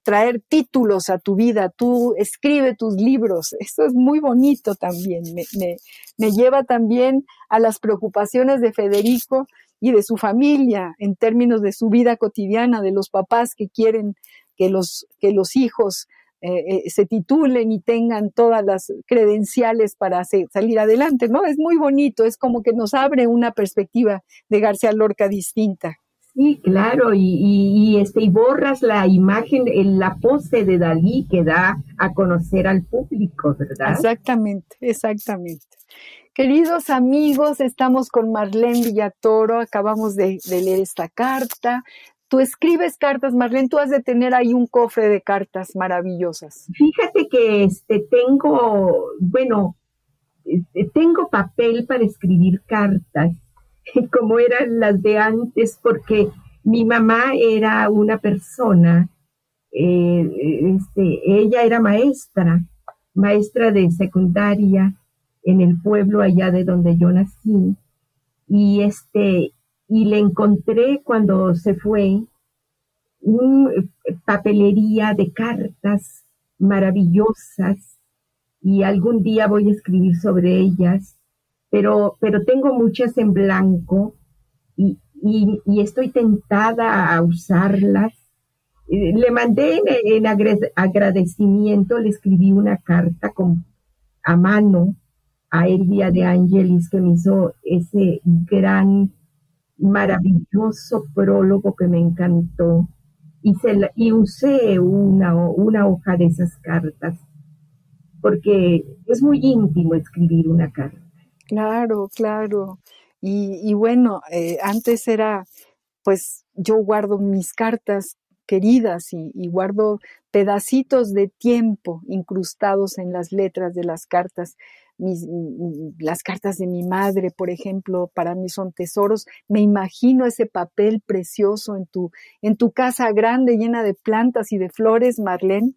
traer títulos a tu vida, tú escribe tus libros, eso es muy bonito también, me, me lleva también a las preocupaciones de Federico y de su familia en términos de su vida cotidiana, de los papás que quieren que los, que los hijos eh, eh, se titulen y tengan todas las credenciales para salir adelante, ¿no? Es muy bonito, es como que nos abre una perspectiva de García Lorca distinta. Sí, claro, y, este, y borras la imagen, la pose de Dalí que da a conocer al público, ¿verdad? Exactamente, exactamente. Queridos amigos, estamos con Marlene Villatoro, acabamos de, de leer esta carta, Tú escribes cartas, Marlene, tú has de tener ahí un cofre de cartas maravillosas. Fíjate que este tengo, bueno, este, tengo papel para escribir cartas, como eran las de antes, porque mi mamá era una persona, eh, este, ella era maestra, maestra de secundaria en el pueblo allá de donde yo nací, y este, y le encontré cuando se fue una eh, papelería de cartas maravillosas y algún día voy a escribir sobre ellas, pero, pero tengo muchas en blanco y, y, estoy tentada a usarlas. Eh, le mandé en, agradecimiento, le escribí una carta con, a mano a Elvia de Angelis que me hizo ese gran maravilloso prólogo que me encantó y, se y usé una, una hoja de esas cartas porque es muy íntimo escribir una carta. Claro, claro. Y, y bueno, eh, antes era, pues yo guardo mis cartas queridas y, guardo pedacitos de tiempo incrustados en las letras de las cartas. Mis, las cartas de mi madre, por ejemplo, para mí son tesoros. Me imagino ese papel precioso en tu, en tu casa grande llena de plantas y de flores, Marlene,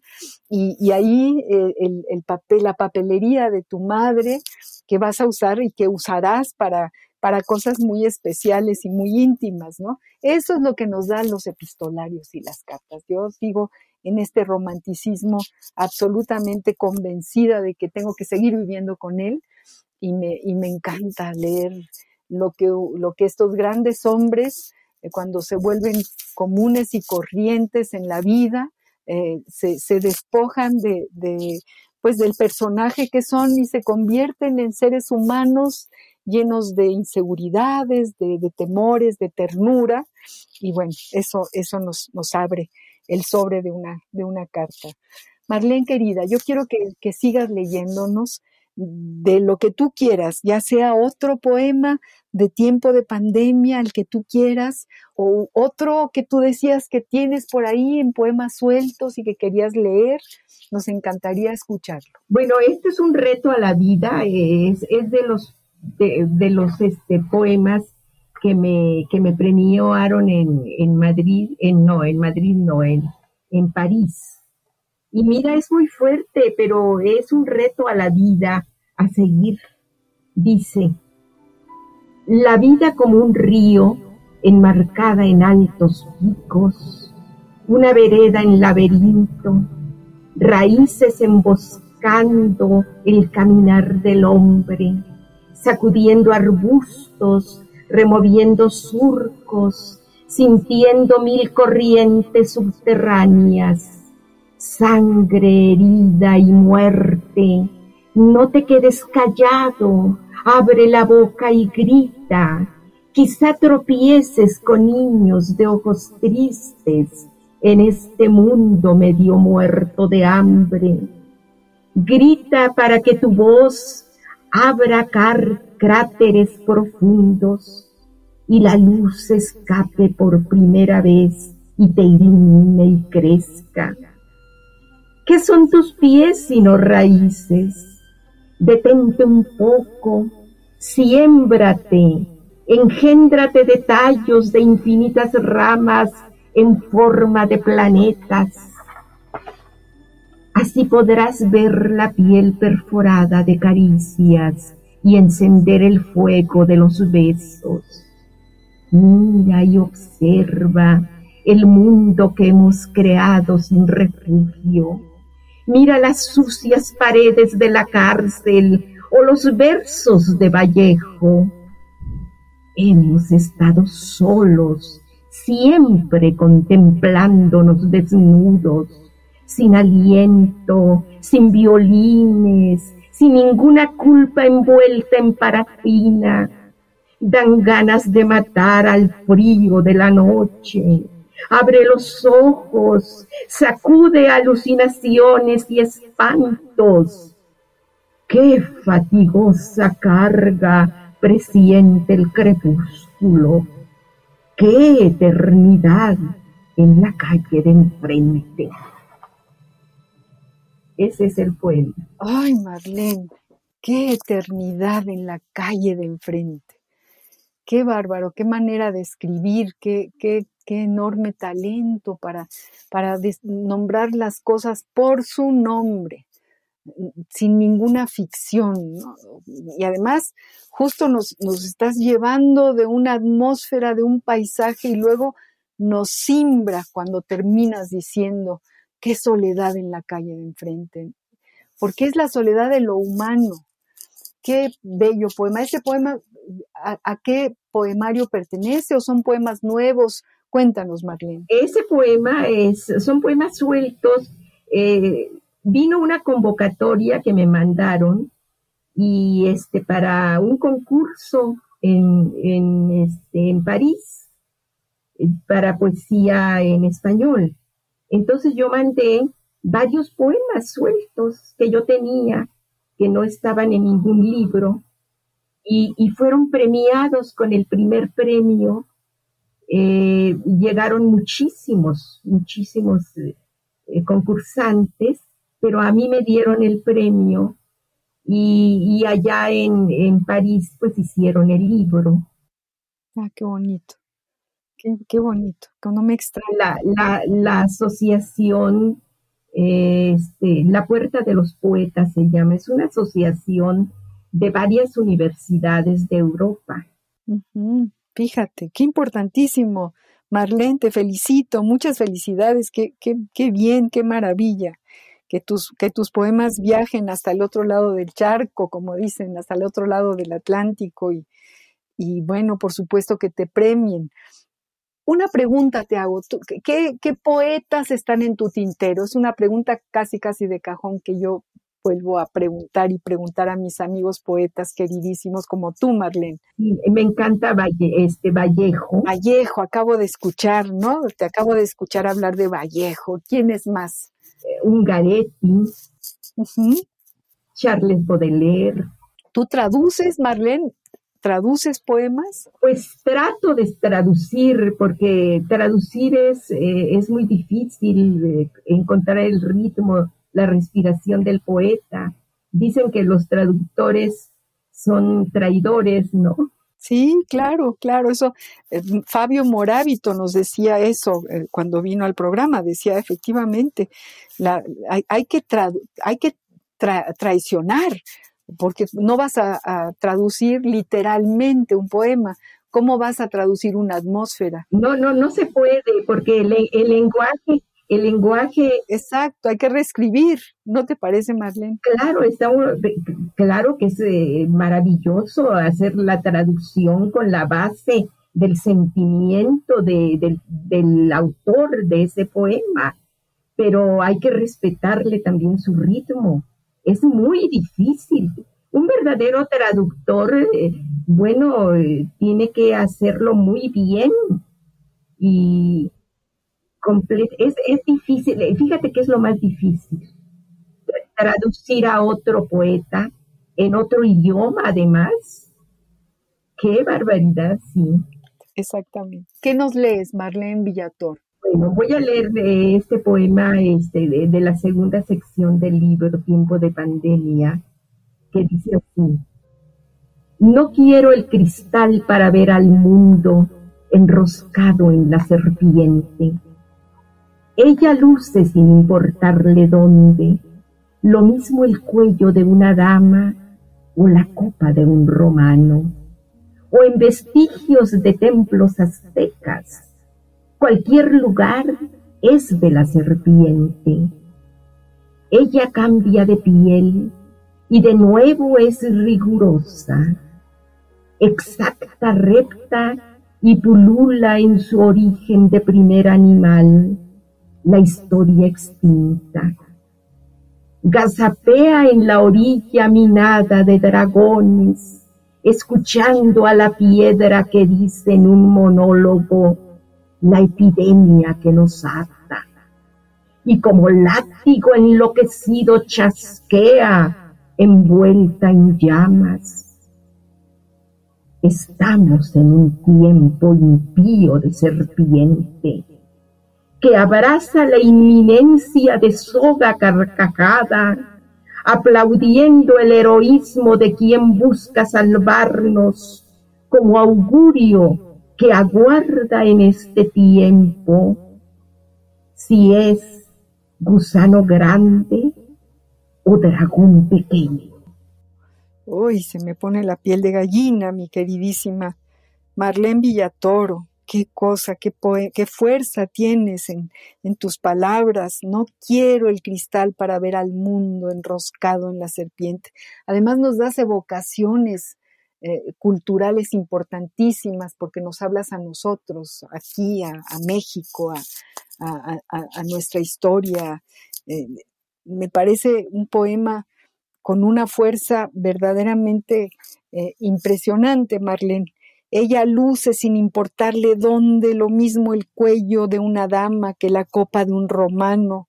y, ahí eh, el papel, la papelería de tu madre que vas a usar y que usarás para para cosas muy especiales y muy íntimas, ¿no? Eso es lo que nos dan los epistolarios y las cartas. Yo sigo en este romanticismo absolutamente convencida de que tengo que seguir viviendo con él y me, y me encanta leer lo que, lo que estos grandes hombres, eh, cuando se vuelven comunes y corrientes en la vida, eh, se, despojan de, de, pues del personaje que son y se convierten en seres humanos llenos de inseguridades, de, temores, de ternura, y bueno, eso, eso nos, nos abre el sobre de una, de una carta. Marlene querida, yo quiero que, que sigas leyéndonos de lo que tú quieras, ya sea otro poema de tiempo de pandemia, el que tú quieras, o otro que tú decías que tienes por ahí en poemas sueltos y que querías leer, nos encantaría escucharlo. Bueno, este es un reto a la vida, es, es de los de, los este, poemas que me, que me premiaron en, en Madrid, en, no, en Madrid no, en, en París. Y mira, es muy fuerte, pero es un reto a la vida a seguir. Dice, la vida como un río enmarcada en altos picos, una vereda en laberinto, raíces emboscando el caminar del hombre, sacudiendo arbustos, removiendo surcos, sintiendo mil corrientes subterráneas, sangre, herida y muerte. No te quedes callado, abre la boca y grita. Quizá tropieces con niños de ojos tristes en este mundo medio muerto de hambre. Grita para que tu voz abra cráteres profundos y la luz escape por primera vez y te ilumine y crezca. ¿Qué son tus pies sino raíces? Detente un poco, siémbrate, engéndrate de tallos de infinitas ramas en forma de planetas Así podrás ver la piel perforada de caricias y encender el fuego de los besos. Mira y observa el mundo que hemos creado sin refugio. Mira las sucias paredes de la cárcel o los versos de Vallejo. Hemos estado solos, siempre contemplándonos desnudos sin aliento, sin violines, sin ninguna culpa envuelta en parafina. Dan ganas de matar al frío de la noche. Abre los ojos, sacude alucinaciones y espantos. Qué fatigosa carga presiente el crepúsculo. Qué eternidad en la calle de enfrente. Ese es el poema. Ay, Marlene, qué eternidad en la calle de enfrente. Qué bárbaro, qué manera de escribir, qué, qué, qué enorme talento para, para nombrar las cosas por su nombre, sin ninguna ficción. Y además, justo nos, nos estás llevando de una atmósfera, de un paisaje y luego nos simbra cuando terminas diciendo, qué soledad en la calle de enfrente, porque es la soledad de lo humano. Qué bello poema. ¿Ese poema a, qué poemario pertenece o son poemas nuevos? Cuéntanos, Marlene. Ese poema es, son poemas sueltos. Eh, vino una convocatoria que me mandaron y este para un concurso en, en, este, en París eh, para poesía en español. Entonces yo mandé varios poemas sueltos que yo tenía, que no estaban en ningún libro, y, fueron premiados con el primer premio eh, llegaron muchísimos, muchísimos eh, concursantes, pero a mí me dieron el premio y, allá en, París pues hicieron el libro. Ah, qué bonito, qué, bonito, no me extraña. La, la, la asociación, este, La Puerta de los Poetas se llama, es una asociación de varias universidades de Europa. Fíjate, qué importantísimo. Marlene, te felicito, muchas felicidades, qué, qué, qué bien, qué maravilla. Que tus, que tus poemas viajen hasta el otro lado del charco, como dicen, hasta el otro lado del Atlántico y, y bueno, por supuesto que te premien. Una pregunta te hago, ¿qué, ¿qué, poetas están en tu tintero? Es una pregunta casi, casi de cajón que yo vuelvo a preguntar y preguntar a mis amigos poetas queridísimos como tú, Marlene. Me encanta este Vallejo. Vallejo, acabo de escuchar, ¿no? Te acabo de escuchar hablar de Vallejo. ¿Quién es más? Eh, Ungaretti, Charles Baudelaire. ¿Tú traduces, Marlene? ¿Traduces poemas? Pues trato de traducir, porque traducir es, eh, es muy difícil eh, encontrar el ritmo la respiración del poeta. Dicen que los traductores son traidores, ¿no? Sí, claro, claro, eso. Eh, Fabio Morábito nos decía eso eh, cuando vino al programa, decía efectivamente, la, hay, que, hay que traicionar, porque no vas a, traducir literalmente un poema, ¿cómo vas a traducir una atmósfera? No, no, no se puede, porque el, el lenguaje el lenguaje. Exacto, hay que reescribir, ¿no te parece, Marlene? Claro, está, claro que es eh, maravilloso hacer la traducción con la base del sentimiento del, del autor de ese poema, pero hay que respetarle también su ritmo. Es muy difícil. Un verdadero traductor, eh, bueno, eh, tiene que hacerlo muy bien y, es, es difícil, eh, fíjate que es lo más difícil, traducir a otro poeta en otro idioma además. Qué barbaridad, sí. Exactamente. ¿Qué nos lees, Marlene Villator? Bueno, voy a leer este poema este, de, de, la segunda sección del libro Tiempo de Pandemia, que dice así, no quiero el cristal para ver al mundo enroscado en la serpiente ella luce sin importarle dónde, lo mismo el cuello de una dama o la copa de un romano, o en vestigios de templos aztecas. Cualquier lugar es de la serpiente. Ella cambia de piel y de nuevo es rigurosa, exacta, recta y pulula en su origen de primer animal la historia extinta. Gazapea en la orilla minada de dragones, escuchando a la piedra que dice en un monólogo la epidemia que nos ata. Y como látigo enloquecido chasquea envuelta en llamas. Estamos en un tiempo impío de serpiente que abraza la inminencia de soga carcajada, aplaudiendo el heroísmo de quien busca salvarnos como augurio que aguarda en este tiempo si es gusano grande o dragón pequeño. Uy, se me pone la piel de gallina, mi queridísima Marlene Villatoro qué cosa, qué, fuerza tienes en, en, tus palabras. No quiero el cristal para ver al mundo enroscado en la serpiente. Además nos das evocaciones eh, culturales importantísimas porque nos hablas a nosotros, aquí, a, México, a, nuestra historia. Eh, me parece un poema con una fuerza verdaderamente eh, impresionante, Marlene. Ella luce sin importarle dónde lo mismo el cuello de una dama que la copa de un romano,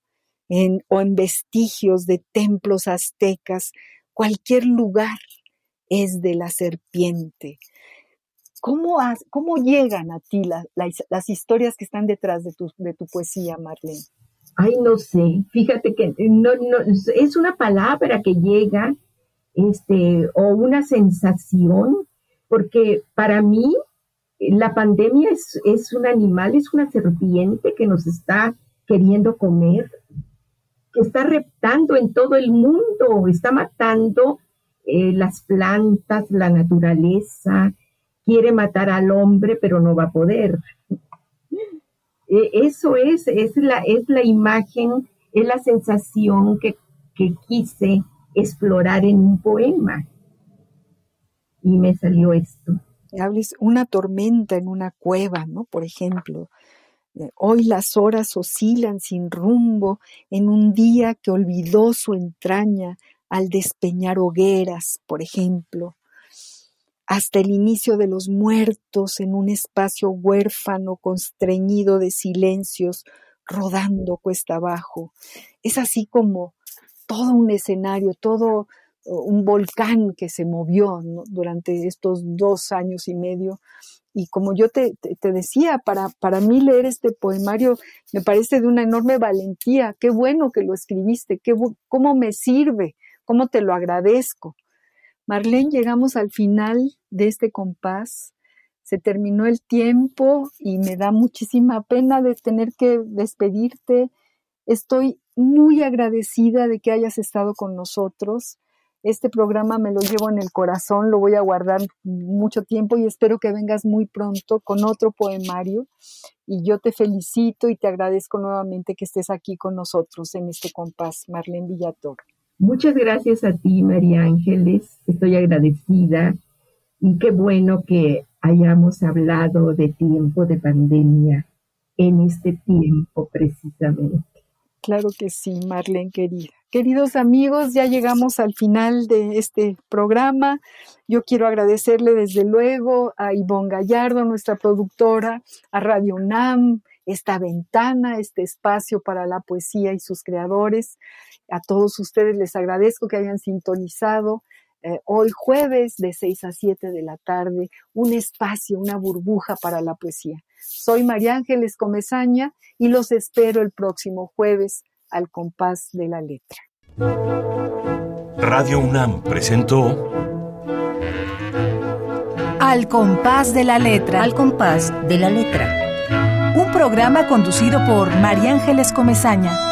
o en vestigios de templos aztecas, cualquier lugar es de la serpiente. ¿Cómo, cómo llegan a ti las historias que están detrás de tu, de tu poesía, Marlene? Ay, no sé. Fíjate que no, no, es una palabra que llega, este, o una sensación, porque para mí la pandemia es, es un animal, es una serpiente que nos está queriendo comer, que está reptando en todo el mundo, está matando eh, las plantas, la naturaleza, quiere matar al hombre, pero no va a poder. E, eso es, es la, es la imagen, es la sensación que, que quise explorar en un poema. Y me salió esto. Hables una tormenta en una cueva, ¿no? Por ejemplo. Hoy las horas oscilan sin rumbo en un día que olvidó su entraña al despeñar hogueras, por ejemplo hasta el inicio de los muertos en un espacio huérfano constreñido de silencios, rodando cuesta abajo. Es así como todo un escenario, todo un volcán que se movió durante estos dos años y medio. Y como yo te, decía, para, para mí leer este poemario me parece de una enorme valentía. Qué bueno que lo escribiste, qué, cómo me sirve, cómo te lo agradezco. Marlene, llegamos al final de este compás. Se terminó el tiempo y me da muchísima pena de tener que despedirte. Estoy muy agradecida de que hayas estado con nosotros. Este programa me lo llevo en el corazón, lo voy a guardar mucho tiempo y espero que vengas muy pronto con otro poemario. Y yo te felicito y te agradezco nuevamente que estés aquí con nosotros en este compás, Marlene Villator. Muchas gracias a ti, María Ángeles. Estoy agradecida y qué bueno que hayamos hablado de tiempo de pandemia en este tiempo precisamente. Claro que sí, Marlene querida. Queridos amigos, ya llegamos al final de este programa. Yo quiero agradecerle desde luego a Ivonne Gallardo, nuestra productora, a Radio UNAM, esta ventana, este espacio para la poesía y sus creadores. A todos ustedes les agradezco que hayan sintonizado eh, hoy jueves de 6 a 7 de la tarde un espacio, una burbuja para la poesía. Soy María Ángeles Comezaña y los espero el próximo jueves al compás de la letra. Radio UNAM presentó Al compás de la letra. Al compás de la letra. Un programa conducido por María Ángeles Comezaña.